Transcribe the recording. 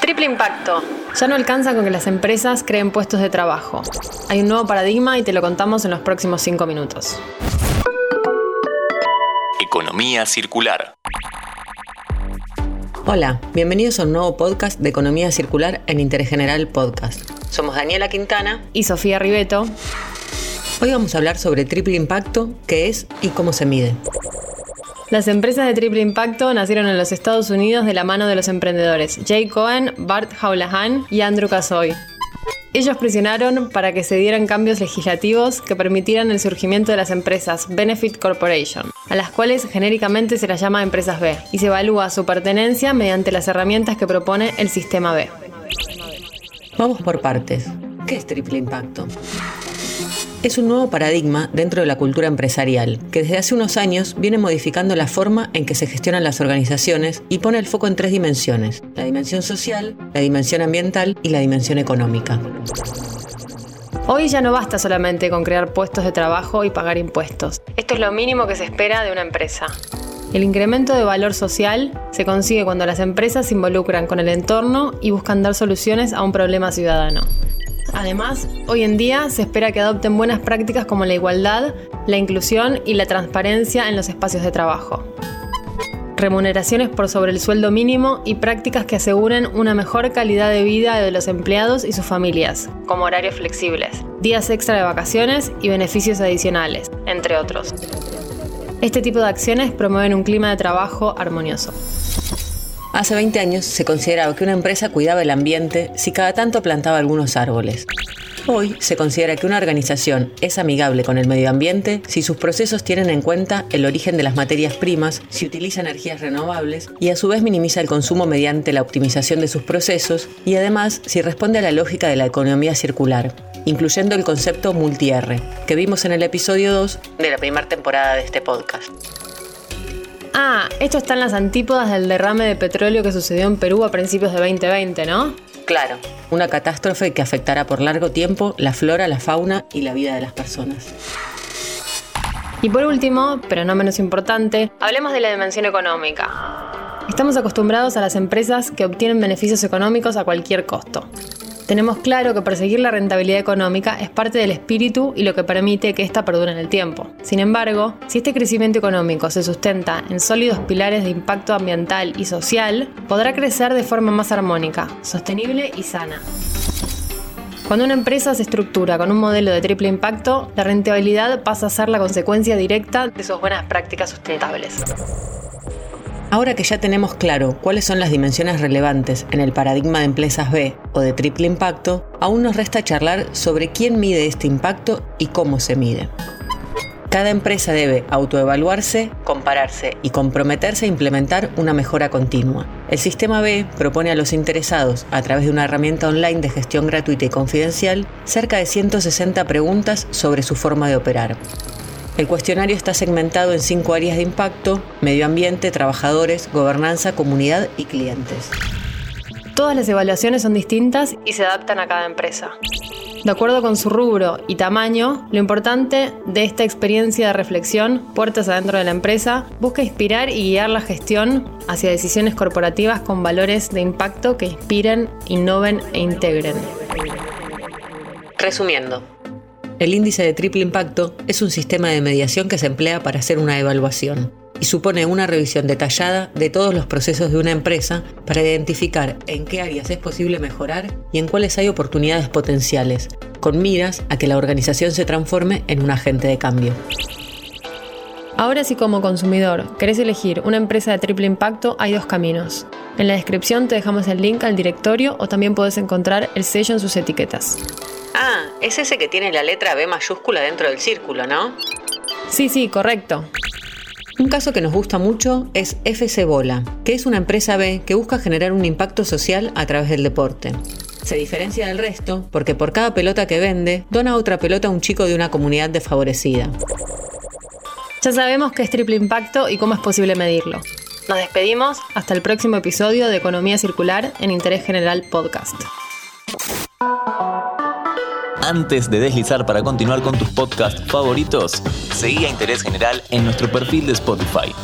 Triple impacto. Ya no alcanza con que las empresas creen puestos de trabajo. Hay un nuevo paradigma y te lo contamos en los próximos cinco minutos. Economía circular. Hola, bienvenidos a un nuevo podcast de Economía Circular en Interés General Podcast. Somos Daniela Quintana y Sofía Ribeto. Hoy vamos a hablar sobre triple impacto, qué es y cómo se mide. Las empresas de triple impacto nacieron en los Estados Unidos de la mano de los emprendedores Jay Cohen, Bart Howlahan y Andrew Casoy. Ellos presionaron para que se dieran cambios legislativos que permitieran el surgimiento de las empresas Benefit Corporation, a las cuales genéricamente se las llama empresas B, y se evalúa su pertenencia mediante las herramientas que propone el sistema B. Vamos por partes. ¿Qué es triple impacto? Es un nuevo paradigma dentro de la cultura empresarial, que desde hace unos años viene modificando la forma en que se gestionan las organizaciones y pone el foco en tres dimensiones, la dimensión social, la dimensión ambiental y la dimensión económica. Hoy ya no basta solamente con crear puestos de trabajo y pagar impuestos. Esto es lo mínimo que se espera de una empresa. El incremento de valor social se consigue cuando las empresas se involucran con el entorno y buscan dar soluciones a un problema ciudadano. Además, hoy en día se espera que adopten buenas prácticas como la igualdad, la inclusión y la transparencia en los espacios de trabajo. Remuneraciones por sobre el sueldo mínimo y prácticas que aseguren una mejor calidad de vida de los empleados y sus familias, como horarios flexibles, días extra de vacaciones y beneficios adicionales, entre otros. Este tipo de acciones promueven un clima de trabajo armonioso. Hace 20 años se consideraba que una empresa cuidaba el ambiente si cada tanto plantaba algunos árboles. Hoy se considera que una organización es amigable con el medio ambiente si sus procesos tienen en cuenta el origen de las materias primas, si utiliza energías renovables y a su vez minimiza el consumo mediante la optimización de sus procesos y además si responde a la lógica de la economía circular, incluyendo el concepto multi-R, que vimos en el episodio 2 de la primera temporada de este podcast. Ah, esto está en las antípodas del derrame de petróleo que sucedió en Perú a principios de 2020, ¿no? Claro, una catástrofe que afectará por largo tiempo la flora, la fauna y la vida de las personas. Y por último, pero no menos importante, hablemos de la dimensión económica. Estamos acostumbrados a las empresas que obtienen beneficios económicos a cualquier costo. Tenemos claro que perseguir la rentabilidad económica es parte del espíritu y lo que permite que ésta perdure en el tiempo. Sin embargo, si este crecimiento económico se sustenta en sólidos pilares de impacto ambiental y social, podrá crecer de forma más armónica, sostenible y sana. Cuando una empresa se estructura con un modelo de triple impacto, la rentabilidad pasa a ser la consecuencia directa de sus buenas prácticas sustentables. Ahora que ya tenemos claro cuáles son las dimensiones relevantes en el paradigma de empresas B o de triple impacto, aún nos resta charlar sobre quién mide este impacto y cómo se mide. Cada empresa debe autoevaluarse, compararse y comprometerse a implementar una mejora continua. El sistema B propone a los interesados, a través de una herramienta online de gestión gratuita y confidencial, cerca de 160 preguntas sobre su forma de operar. El cuestionario está segmentado en cinco áreas de impacto, medio ambiente, trabajadores, gobernanza, comunidad y clientes. Todas las evaluaciones son distintas y se adaptan a cada empresa. De acuerdo con su rubro y tamaño, lo importante de esta experiencia de reflexión, puertas adentro de la empresa, busca inspirar y guiar la gestión hacia decisiones corporativas con valores de impacto que inspiren, innoven e integren. Resumiendo, el índice de triple impacto es un sistema de mediación que se emplea para hacer una evaluación y supone una revisión detallada de todos los procesos de una empresa para identificar en qué áreas es posible mejorar y en cuáles hay oportunidades potenciales, con miras a que la organización se transforme en un agente de cambio. Ahora si como consumidor querés elegir una empresa de triple impacto, hay dos caminos. En la descripción te dejamos el link al directorio o también puedes encontrar el sello en sus etiquetas. Ah, es ese que tiene la letra B mayúscula dentro del círculo, ¿no? Sí, sí, correcto. Un caso que nos gusta mucho es FC Bola, que es una empresa B que busca generar un impacto social a través del deporte. Se diferencia del resto porque por cada pelota que vende, dona otra pelota a un chico de una comunidad desfavorecida. Ya sabemos qué es triple impacto y cómo es posible medirlo. Nos despedimos hasta el próximo episodio de Economía Circular en Interés General Podcast antes de deslizar para continuar con tus podcasts favoritos, seguí a Interés General en nuestro perfil de Spotify.